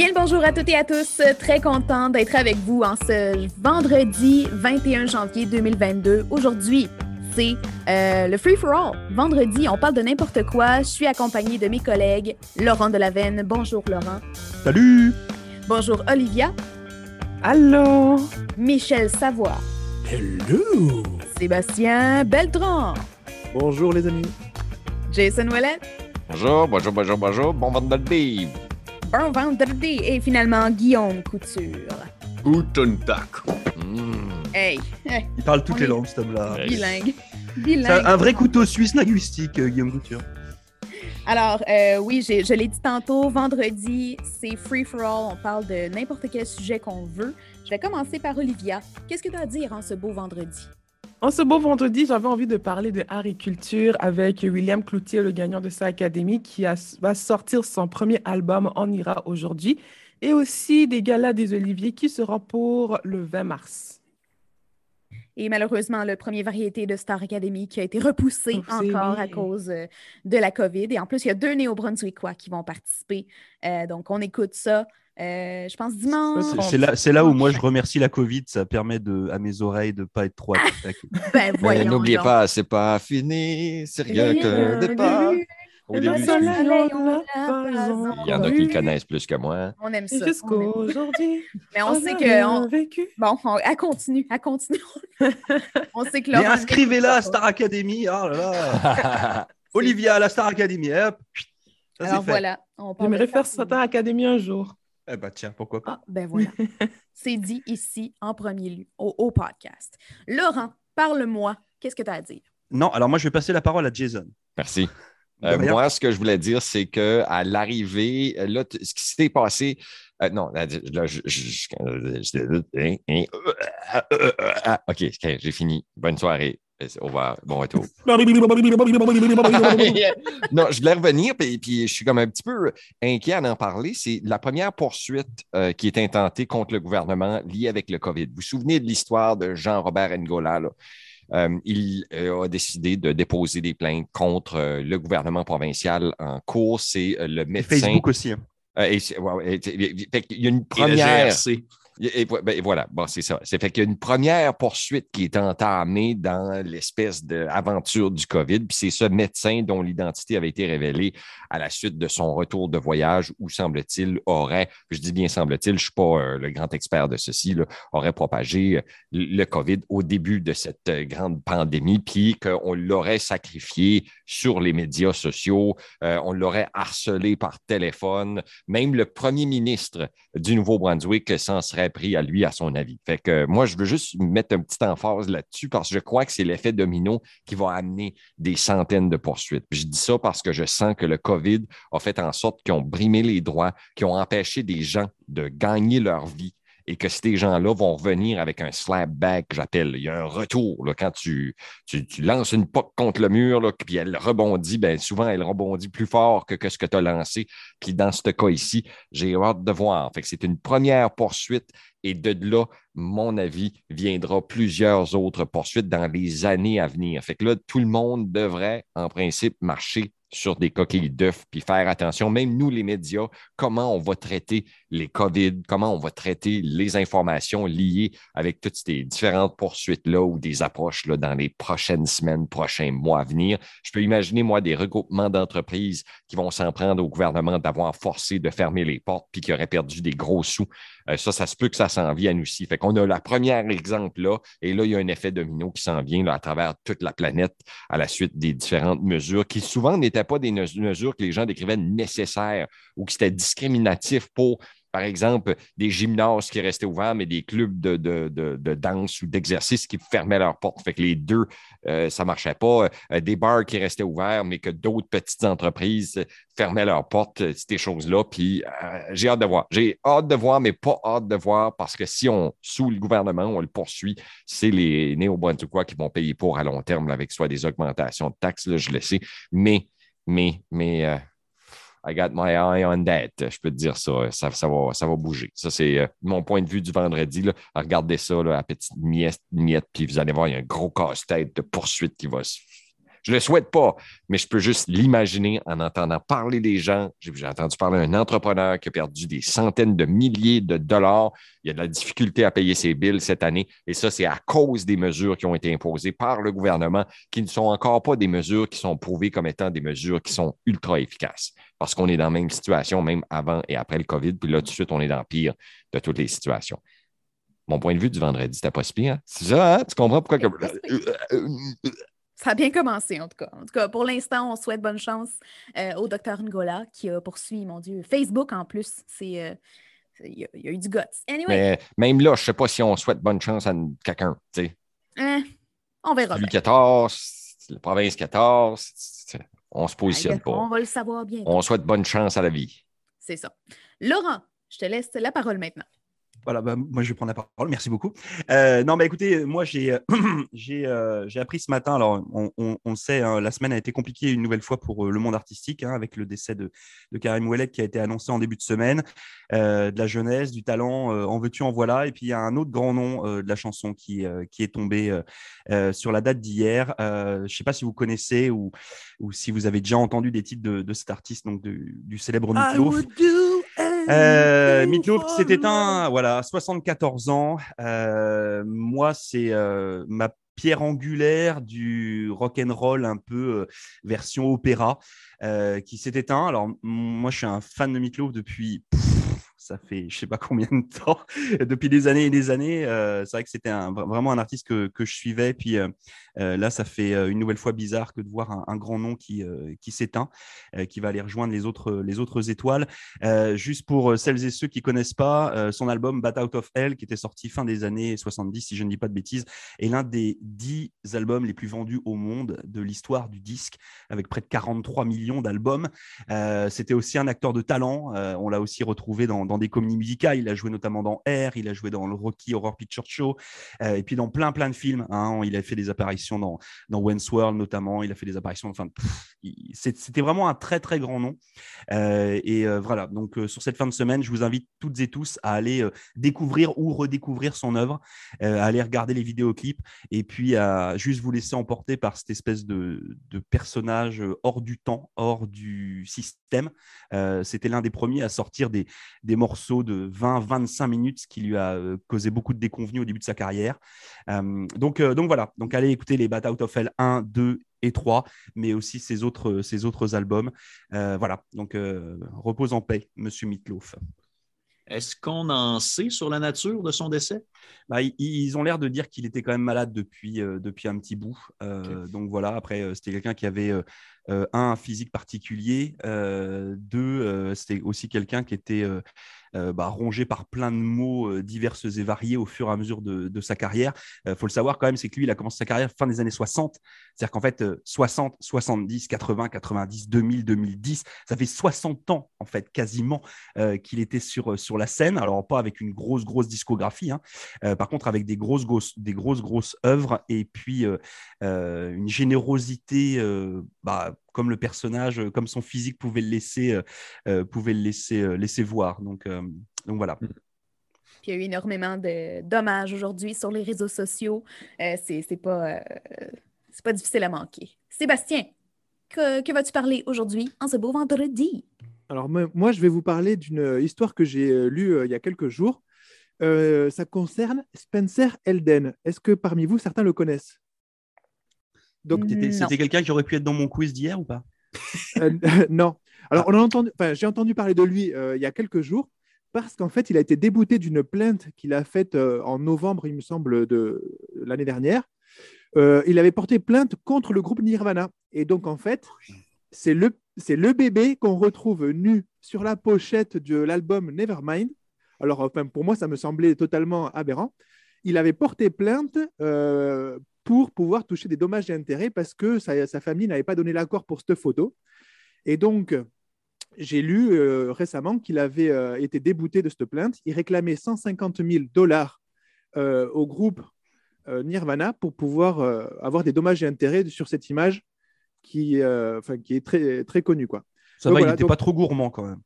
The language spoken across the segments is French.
Bien le bonjour à toutes et à tous. Très content d'être avec vous en ce vendredi 21 janvier 2022. Aujourd'hui, c'est euh, le Free for All. Vendredi, on parle de n'importe quoi. Je suis accompagnée de mes collègues Laurent Delavenne. Bonjour Laurent. Salut. Bonjour Olivia. Allô. Michel Savoie. Hello. Sébastien Beltran. Bonjour les amis. Jason Ouellet. Bonjour, bonjour, bonjour, bonjour. Bon vendredi. Bon vendredi. Et finalement, Guillaume Couture. Guten Tag. Mm. Hey. hey. Il parle toutes On les langues, cet homme-là. Bilingue. C'est Bilingue. un, un vrai couteau suisse linguistique, euh, Guillaume Couture. Alors, euh, oui, j'ai- je l'ai dit tantôt, vendredi, c'est free for all. On parle de n'importe quel sujet qu'on veut. Je vais commencer par Olivia. Qu'est-ce que tu as à dire en ce beau vendredi? En ce beau vendredi, j'avais envie de parler de agriculture avec William Cloutier, le gagnant de sa académie, qui a- va sortir son premier album On ira aujourd'hui, et aussi des galas des Oliviers qui sera pour le 20 mars. Et malheureusement, le premier variété de Star Academy qui a été repoussé Repoussé, encore à cause euh, de la COVID. Et en plus, il y a deux Néo-Brunswickois qui vont participer. Euh, donc, on écoute ça, euh, je pense, dimanche. C'est- là, là où moi je remercie la Covid, ça permet de, à mes oreilles de pas être trop attaqué. Ben, N'oubliez pas, c'est pas fini, c'est rien qu'un départ. Au Le début, soleil, c'est- on l'a pas il y en a qui le connaissent plus que moi. On aime ça. jusqu'aujourd'hui, Mais on sait a que... on- vécu. Bon, on, elle continue, elle continue. on sait que Mais Laurent- inscrivez-la à Star Academy. Oh là là. Olivia à la Star Academy. Hop. Ça, c'est Alors fait. voilà, on J'aimerais faire. Satan Academy un jour. Eh ben tiens, pourquoi pas. Ah, ben voilà. C'est dit ici en premier lieu, au, au podcast. Laurent, parle-moi. Qu'est-ce que tu as à dire? Non, alors moi je vais passer la parole à Jason. Merci. Euh, moi, ce que je voulais dire, c'est que à l'arrivée, euh, là, t- ce qui s'était passé, euh, non, là, là, je, je- je- euh, hein, hein, euh, euh, euh, euh, ah, ok, j'ai fini. Bonne soirée. Au revoir. Bon retour. non, je voulais revenir, puis, puis je suis comme un petit peu inquiet à en parler. C'est la première poursuite euh, qui est intentée contre le gouvernement liée avec le COVID. Vous vous souvenez de l'histoire de Jean-Robert Ngola? Là? Euh, il euh, a décidé de déposer des plaintes contre euh, le gouvernement provincial en cours. C'est euh, le Et médecin. Facebook aussi. hein. Euh, et ouais, et- qu'il y a une Et le première. GRC. Ben, et voilà, bon, c'est ça. C'est fait qu'il y a une première poursuite qui est entamée dans l'espèce d'aventure du COVID. Puis c'est ce médecin dont l'identité avait été révélée à la suite de son retour de voyage où, semble-t-il, aurait, je dis bien semble-t-il, je ne suis pas euh, le grand expert de ceci, aurait propagé euh, le COVID au début de cette euh, grande pandémie, puis qu'on l'aurait sacrifié sur les médias sociaux, on l'aurait harcelé par téléphone. Même le premier ministre du Nouveau-Brunswick s'en serait pris à lui, à son avis. Fait que moi, je veux juste mettre un petit emphase là-dessus parce que je crois que c'est l'effet domino qui va amener des centaines de poursuites. Je dis ça parce que je sens que le COVID a fait en sorte qu'ils ont brimé les droits, qu'ils ont empêché des gens de gagner leur vie et que ces gens-là vont revenir avec un slap back, j'appelle. Il y a un retour. Là, quand tu, tu, lances une poque contre le mur, puis elle rebondit, ben, souvent, elle rebondit plus fort que, que ce que tu as lancé. Puis dans ce cas ici, j'ai hâte de voir. Fait que c'est une première poursuite et de là, mon avis, viendra plusieurs autres poursuites dans les années à venir. Fait que là, tout le monde devrait, en principe, marcher sur des coquilles d'œufs, puis faire attention, même nous, les médias, comment on va traiter les COVID, comment on va traiter les informations liées avec toutes ces différentes poursuites-là ou des approches là, dans les prochaines semaines, prochains mois à venir. Je peux imaginer, moi, des regroupements d'entreprises qui vont s'en prendre au gouvernement d'avoir forcé de fermer les portes puis qui auraient perdu des gros sous. Euh, ça, ça se peut que ça s'en vienne aussi. Fait qu'on a la première exemple là, et là, il y a un effet domino qui s'en vient à travers toute la planète à la suite des différentes mesures qui souvent n'étaient pas des mesures que les gens décrivaient nécessaires ou qui étaient discriminatifs pour par exemple, des gymnases qui restaient ouverts, mais des clubs de, de, de, danse ou d'exercice qui fermaient leurs portes. Fait que les deux, euh, ça ne marchait pas. Euh, des bars qui restaient ouverts, mais que d'autres petites entreprises fermaient leurs portes, euh, ces choses-là. Puis j'ai hâte de voir. J'ai hâte de voir, mais pas hâte de voir parce que si on, sous le gouvernement, on le poursuit, c'est les néo-brunswickois qui vont payer pour à long terme avec soit des augmentations de taxes, je le sais. Mais, mais, mais. I got my eye on that. Je peux te dire ça. Ça, va, bouger. Ça, c'est euh, mon point de vue du vendredi. Regardez ça là, à petite miette, miette, puis vous allez voir, il y a un gros casse-tête de poursuite qui va se Je ne le souhaite pas, mais je peux juste l'imaginer en entendant parler des gens. J'ai entendu parler d'un entrepreneur qui a perdu des centaines de milliers de dollars. Il y a de la difficulté à payer ses billes cette année. Et ça, c'est à cause des mesures qui ont été imposées par le gouvernement, qui ne sont encore pas des mesures qui sont prouvées comme étant des mesures qui sont ultra efficaces. Parce qu'on est dans la même situation, même avant et après le COVID. Puis là, tout de suite, on est dans le pire de toutes les situations mon point de vue du vendredi, c'était pas si pire. Hein? C'est ça, hein? Tu comprends pourquoi. Ça a bien commencé, en tout cas. En tout cas, pour l'instant, on souhaite bonne chance euh, au docteur Ngola qui a poursuivi, mon Dieu, Facebook en plus. C'est. Euh, il y, a eu du guts. Mais même là, je ne sais pas si on souhaite bonne chance à quelqu'un. Hein? on verra. Le 14, la province 14, on se positionne pas. On va le savoir bien. On souhaite bonne chance à la vie. C'est ça. Laurent, je te laisse la parole maintenant. Voilà, bah, moi je vais prendre la parole. Merci beaucoup. Euh, non, mais écoutez, moi j'ai euh, j'ai appris ce matin. Alors, on, on, sait, hein, la semaine a été compliquée une nouvelle fois pour euh, le monde artistique, hein, avec le décès de, de Karim Ouellet qui a été annoncé en début de semaine, de la jeunesse, du talent, en veux-tu, en voilà. Et puis il y a un autre grand nom de la chanson qui, qui est tombé sur la date d'hier. je ne sais pas si vous connaissez ou, ou si vous avez déjà entendu des titres de, de cet artiste, donc du célèbre Meatloaf. Euh, qui s'est éteint, voilà, 74 ans. Euh, moi, c'est euh, ma pierre angulaire du rock and roll un peu euh, version opéra euh, qui s'est éteint. Alors moi, je suis un fan de Meatloaf depuis ça fait je sais pas combien de temps, depuis des années et des années. Euh, c'est vrai que c'était vraiment un artiste que, je suivais. Puis euh, euh, là, ça fait une nouvelle fois bizarre que de voir un, grand nom qui, qui s'éteint, qui va aller rejoindre les autres, les autres étoiles. juste pour celles et ceux qui connaissent pas, son album Bat Out of Hell, qui était sorti fin des années 70, si je ne dis pas de bêtises, est l'un des dix albums les plus vendus au monde de l'histoire du disque, avec près de 43 millions d'albums. c'était aussi un acteur de talent. on l'a aussi retrouvé dans, dans des comédies musicales. Il a joué notamment dans Air, il a joué dans le Rocky Horror Picture Show, euh, et puis dans plein, plein de films. Hein. Il a fait des apparitions dans, dans World notamment. Il a fait des apparitions. Enfin, c'était vraiment un très, très grand nom. Euh, et euh, voilà. Donc, sur cette fin de semaine, je vous invite toutes et tous à aller découvrir ou redécouvrir son œuvre, à aller regarder les vidéoclips, et puis à juste vous laisser emporter par cette espèce de, de personnage hors du temps, hors du système. C'était l'un des premiers à sortir des, des morceaux de 20-25 minutes, ce qui lui a euh, causé beaucoup de déconvenus au début de sa carrière. Euh, donc, euh, donc voilà, donc allez écouter les Bat Out of Hell 1, 2 et 3, mais aussi ses autres, ses autres albums. voilà, donc repose en paix, Monsieur Mitloff. Est-ce qu'on en sait sur la nature de son décès? Bah, ils, ont l'air de dire qu'il était quand même malade depuis, depuis un petit bout. Donc voilà, après, c'était quelqu'un qui avait un, un physique particulier. deux, c'était aussi quelqu'un qui était euh, bah, rongé par plein de mots euh, divers et variés au fur et à mesure de, sa carrière. Il euh, faut le savoir quand même, c'est que lui, il a commencé sa carrière fin des années 60. C'est-à-dire qu'en fait, 60, 70, 80, 90, 2000, 2010, ça fait 60 ans, en fait, quasiment, qu'il était sur, sur la scène. Alors, pas avec une grosse, grosse discographie, hein. Par contre, avec des grosses, grosses, des grosses, grosses œuvres et puis une générosité bah, comme le personnage, euh, comme son physique pouvait le laisser, euh, euh, pouvait le laisser, laisser voir. Donc, donc voilà. Mm. Puis il y a eu énormément de dommages aujourd'hui sur les réseaux sociaux. c'est pas, pas difficile à manquer. Sébastien, que, que vas-tu parler aujourd'hui en ce beau vendredi? Alors moi, je vais vous parler d'une histoire que j'ai lue il y a quelques jours. Ça concerne Spencer Elden. Est-ce que parmi vous, certains le connaissent? Donc, c'était quelqu'un qui aurait pu être dans mon quiz d'hier ou pas? Euh, Non. Alors, on a entendu, j'ai entendu parler de lui euh, il y a quelques jours parce qu'en fait, il a été débouté d'une plainte qu'il a faite euh, en novembre, il me semble, de l'année dernière. il avait porté plainte contre le groupe Nirvana. Et donc, en fait, c'est le, c'est le bébé qu'on retrouve nu sur la pochette de l'album Nevermind. Alors, enfin, pour moi, ça me semblait totalement aberrant. Il avait porté plainte pour pouvoir toucher des dommages et intérêts parce que sa, famille n'avait pas donné l'accord pour cette photo. Et donc, j'ai lu euh, récemment qu'il avait euh, été débouté de cette plainte. Il réclamait 150 000 dollars euh, au groupe Nirvana pour pouvoir avoir des dommages et intérêts sur cette image qui, qui est très, très connue. Quoi. Ça va, il n'était pas trop gourmand quand même.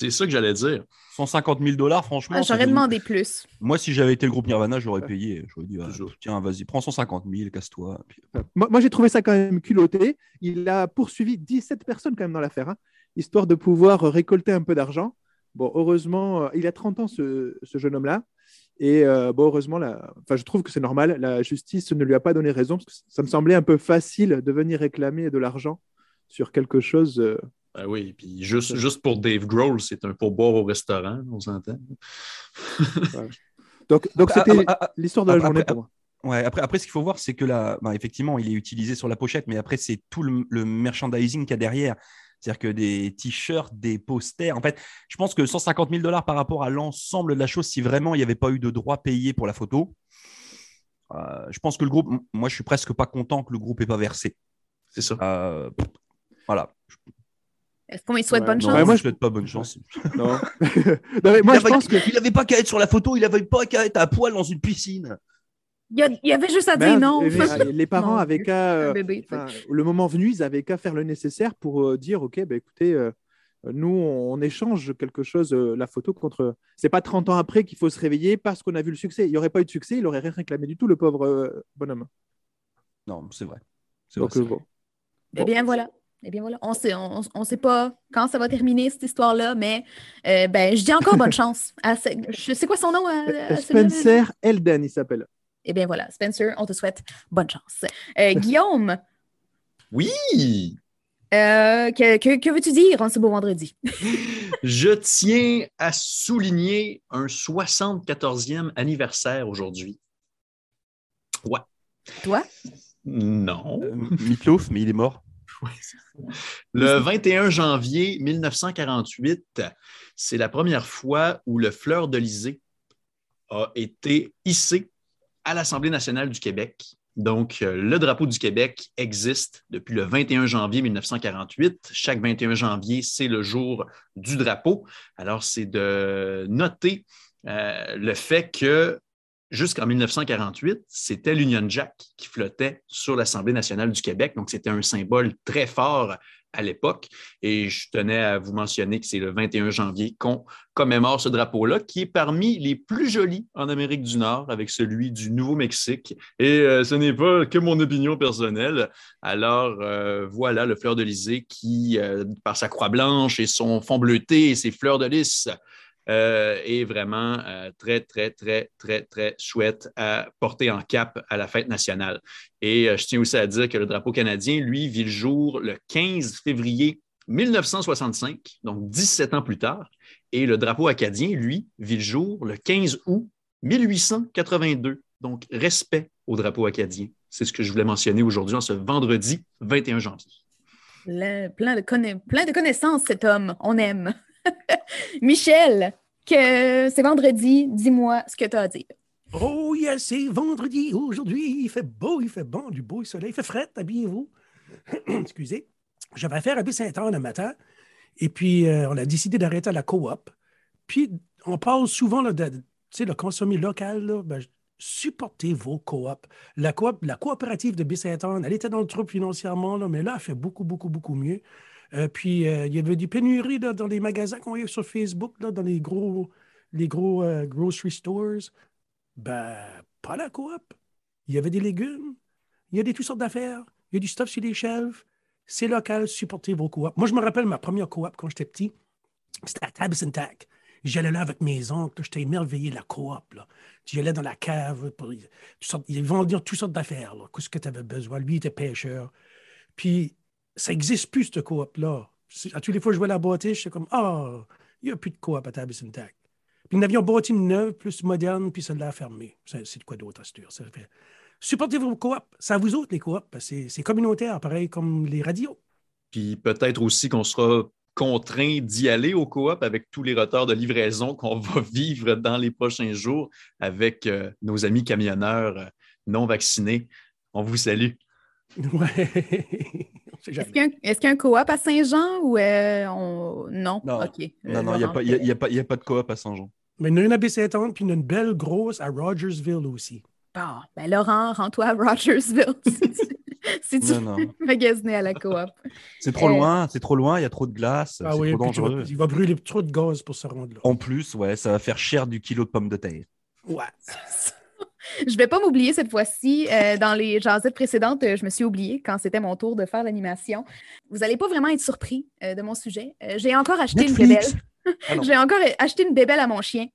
C'est ça que j'allais dire. 150 000 dollars, franchement. Ah, J'aurais demandé plus. Moi, si j'avais été le groupe Nirvana, j'aurais payé. J'aurais dit, ah, tiens, vas-y, prends 150 000, casse-toi. Puis- Moi, moi, j'ai trouvé ça quand même culotté. Il a poursuivi 17 personnes quand même dans l'affaire, hein, histoire de pouvoir récolter un peu d'argent. Bon, heureusement, euh, il a 30 ans, ce, ce jeune homme-là. Et euh, bon, heureusement, la... enfin, je trouve que c'est normal. La justice ne lui a pas donné raison parce que ça me semblait un peu facile de venir réclamer de l'argent sur quelque chose. euh, Ben oui, puis juste, juste pour Dave Grohl, c'est un pourboire au restaurant, on s'entend. Donc, donc c'était l'histoire de la après- journée après- pour moi. Ouais, après, après, ce qu'il faut voir, c'est que là, ben, effectivement, il est utilisé sur la pochette, mais après, c'est tout le, le merchandising qu'il y a derrière. C'est-à-dire que des t-shirts, des posters. En fait, je pense que 150 000 dollars par rapport à l'ensemble de la chose, si vraiment il n'y avait pas eu de droit payé pour la photo, euh, je pense que le groupe, moi, je suis presque pas content que le groupe ait pas versé. C'est ça. Euh, voilà. Est-ce qu'on lui souhaite Ouais, bonne Non, chance? Ouais, moi, je- je souhaite pas bonne chance. Non. Non, mais moi, il je pense que. il avait pas qu'à être sur la photo, il avait pas qu'à être à poil dans une piscine. Il y, a- il y avait juste à dire non. les- les, les parents avaient qu'à. euh, le moment venu, ils avaient qu'à faire le nécessaire pour euh, dire ok, ben écoutez, euh, nous on, on échange quelque chose, la photo contre. C'est pas 30 ans après qu'il faut se réveiller parce qu'on a vu le succès. Il n'y aurait pas eu de succès, il aurait rien réclamé du tout, le pauvre bonhomme. Non, c'est vrai. C'est vrai, Donc c'est vrai. bon. Eh bien voilà. Eh bien voilà. On sait, on, on sait pas quand ça va terminer cette histoire-là, mais euh, ben je dis encore bonne chance. À ce- je sais quoi son nom? à- à celui-là? Spencer Elden, il s'appelle. Eh bien voilà, Spencer, on te souhaite bonne chance. Euh, Guillaume, Oui! euh, que, que- que veux-tu dire en ce beau vendredi? Je tiens à souligner un 74e anniversaire aujourd'hui. Ouais. Toi? Non. Euh, Meatloaf, mais il est mort. Le 21 janvier 1948, c'est la première fois où le fleur d'Elysée a été hissé à l'Assemblée nationale du Québec. Donc, euh, le drapeau du Québec existe depuis le 21 janvier 1948. Chaque 21 janvier, c'est le jour du drapeau. Alors, c'est de noter euh, le fait que jusqu'en 1948, c'était l'Union Jack qui flottait sur l'Assemblée nationale du Québec. Donc, c'était un symbole très fort à l'époque. Et je tenais à vous mentionner que c'est le 21 janvier qu'on commémore ce drapeau-là, qui est parmi les plus jolis en Amérique du Nord, avec celui du Nouveau-Mexique. Et euh, ce n'est pas que mon opinion personnelle. Alors, euh, voilà le fleur de lysée qui, euh, par sa croix blanche et son fond bleuté et ses fleurs de lys, euh, est vraiment euh, très, très, très, très, très chouette à porter en cap à la fête nationale. Et euh, je tiens aussi à dire que le drapeau canadien, lui, vit le jour le 15 février 1965, donc 17 ans plus tard. Et le drapeau acadien, lui, vit le jour le 15 août 1882. Donc, respect au drapeau acadien. C'est ce que je voulais mentionner aujourd'hui, en ce vendredi 21 janvier. Plein, de, plein de connaissances, cet homme. On aime. Michel, que c'est vendredi. Dis-moi ce que tu as à dire. Oh yes, c'est vendredi aujourd'hui. Il fait beau, il fait bon, du beau soleil. Il fait frais, habillez-vous. Excusez. J'avais affaire à Baie-Saint-Anne le matin. Et puis, euh, on a décidé d'arrêter à la coop. Puis, on parle souvent là, de, le consommer local. ben, supportez vos coops. La, coop, la coopérative de Baie-Saint-Anne, elle était dans le trouble financièrement, mais là, elle fait beaucoup, beaucoup, beaucoup mieux. Euh, puis, euh, il y avait des pénuries dans les magasins qu'on voyait sur Facebook, là, dans les gros, les gros euh, grocery stores. Ben, pas la coop. Il y avait des légumes, il y a des toutes sortes d'affaires, il y a du stuff sur les shelves. C'est local, supportez vos coops. Moi, je me rappelle ma première coop quand j'étais petit. C'était à Tabs and Tac. J'allais là avec mes oncles, j'étais émerveillé de la coop. J'allais dans la cave, pour, ils vendaient toutes sortes d'affaires, qu'est-ce que tu avais besoin? Lui, il était pêcheur. Puis, ça n'existe plus, cette coop-là. À toutes les fois que je vois la bâtisse, j'étais comme, ah, il n'y a plus de coop à Tabs and Tac. Puis nous avions bâti une neuve, plus moderne, puis ça l'a fermé. C'est de quoi d'autre à? Ça fait- Supportez vos coops. C'est à vous autres, les C'est c'est communautaire, pareil comme les radios. Puis peut-être aussi qu'on sera contraint d'y aller au coop avec tous les retards de livraison qu'on va vivre dans les prochains jours avec euh, nos amis camionneurs euh, non vaccinés. On vous salue. Ouais. Est-ce qu'il y y a un coop à Saint-Jean ou euh, on... non? Non. OK. Non, Euh, non, il n'y a, Laurent, pas- il y a- il y a pas- il y a pas de coop à Saint-Jean. Mais il y en a une à Baie-Saint-Anne, puis il y en a une belle grosse à Rogersville aussi. Bon, ben Laurent, rends-toi à Rogersville. si tu Non, non. veux magasiner à la coop. C'est trop Euh, loin, c'est trop loin, il y a trop de glace, Ah c'est oui, trop vas- il va brûler trop de gaz pour se rendre là. En plus, ouais, ça va faire cher du kilo de pommes de terre. Ouais. Je vais pas m'oublier cette fois-ci. Euh, dans les jasettes précédentes, euh, je me suis oubliée quand c'était mon tour de faire l'animation. Vous allez pas vraiment être surpris euh, de mon sujet. Euh, J'ai encore acheté une bébelle. Ah. J'ai encore acheté une bébelle à mon chien.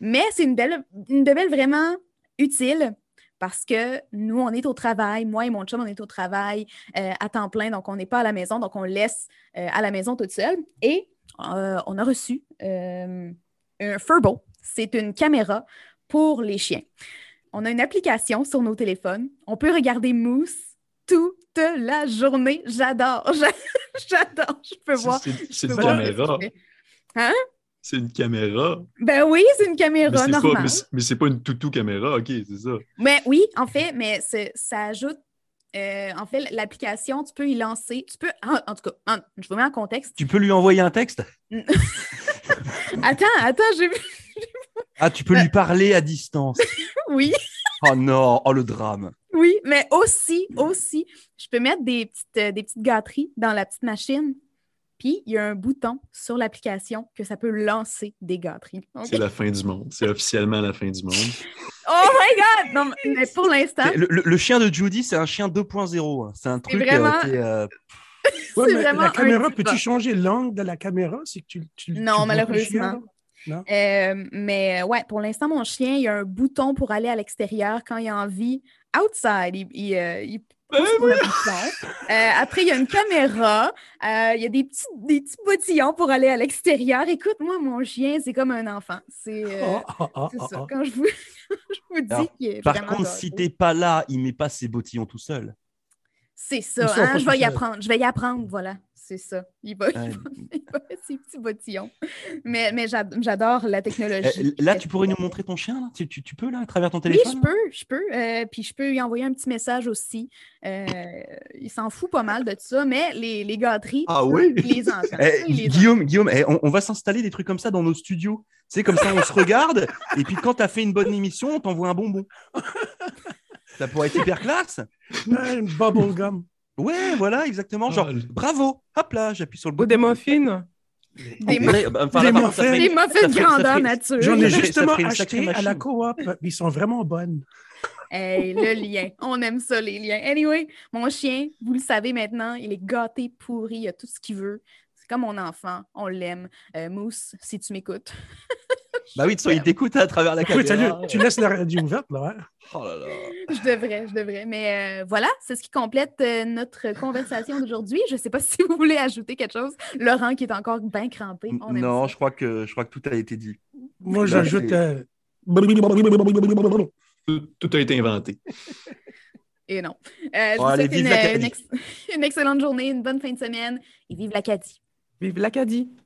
Mais c'est une, belle, une bébelle vraiment utile parce que nous, on est au travail. Moi et mon chum, on est au travail à temps plein. Donc, on n'est pas à la maison. Donc, on laisse à la maison toute seule. Et on a reçu un Furbo. C'est une caméra pour les chiens. On a une application sur nos téléphones. On peut regarder Moose toute la journée. J'adore. J'a- J'adore. Je peux voir. C'est une voir caméra. fait. C'est une caméra. Ben oui, c'est une Mais caméra c'est pas, normale. mais c'est- mais c'est pas une toutou caméra, ok, c'est ça. Mais oui, en fait, mais ça ajoute. euh, en fait, l'application, tu peux y lancer. Tu peux. En, en tout cas, en- je vous mets en contexte. Tu peux lui envoyer un texte? Attends, attends, j'ai vu. Ah, tu peux lui parler à distance. Oui, Oh non, oh le drame. oui, mais aussi, aussi, je peux mettre des petites, euh, des petites gâteries dans la petite machine. Puis, il y a un bouton sur l'application que ça peut lancer des gâteries. C'est la fin du monde. C'est officiellement la fin du monde. Oh my God! Non, mais- pour l'instant, Le, le- le chien de Judy, c'est un chien 2.0. hein. C'est un truc. euh, vraiment- euh, Ouais, c'est mais vraiment la caméra, peux-tu changer l'angle de la caméra? C'est que tu, tu, Non, malheureusement. Euh, mais euh, ouais, pour l'instant, mon chien, il y a un bouton pour aller à l'extérieur quand il a envie. Outside, il, il, euh, il pousse sur le bouton. Euh, après, il y a une caméra. Euh, il y a des petits, des petits bottillons pour aller à l'extérieur. Écoute, moi, mon chien, c'est comme un enfant. C'est euh, Ah, ah, ah, ça. Quand je vous, je vous dis Alors, qu'il est Par contre, adorable. si t'es pas là, il met pas ses bottillons tout seul. C'est ça, hein, je vais y apprendre. Je vais y apprendre, voilà. C'est ça. Il va, il Ouais. va- il va ses petits bottillons. Mais, mais j'ad- j'adore la technologie. Euh, là, tu pourrais nous montrer ton chien là? Tu, tu- tu peux là à travers ton Oui, téléphone je peux, je peux. Euh, puis je peux lui envoyer un petit message aussi. Euh, il s'en fout pas mal de ça, mais les, les gâteries, Ah oui? il les entend. Eh, Guillaume, Guillaume eh, on, on va s'installer des trucs comme ça dans nos studios. Tu sais, comme ça, on se regarde, et puis quand tu as fait une bonne émission, on t'envoie un bonbon. Ça pourrait être hyper classe. Ah, Une bubble gum. Ouais, voilà, exactement. Genre, Ah, bravo, hop là, j'appuie sur le Ou bouton. des muffins. Des, mu- pourrait- enfin, des muffins. ferait- des muffins grandeur nature. J'en ai justement acheté à la coop. Ils sont vraiment bonnes. Hey, le lien. On aime ça, les liens. Anyway, mon chien, vous le savez maintenant, il est gâté, pourri, il a tout ce qu'il veut. C'est comme mon enfant, on l'aime. Euh, Mousse, si tu m'écoutes. Bah oui, de toute façon, il t'écoute à travers la Oui, caméra. tu laisses la radio ouverte, là. hein? Oh là là. Je devrais, je devrais. Mais euh, voilà, c'est ce qui complète euh, notre conversation d'aujourd'hui. Je ne sais pas si vous voulez ajouter quelque chose. Laurent qui est encore bien crampé. On aime Non, ça. je crois, que, je crois que tout a été dit. Moi, j'ajoute. euh, Tout, tout a été inventé. Et non. Euh, je Bon, vous allez, souhaite vive une, l'Acadie. une ex- une excellente journée, une bonne fin de semaine et vive l'Acadie. Vive l'Acadie.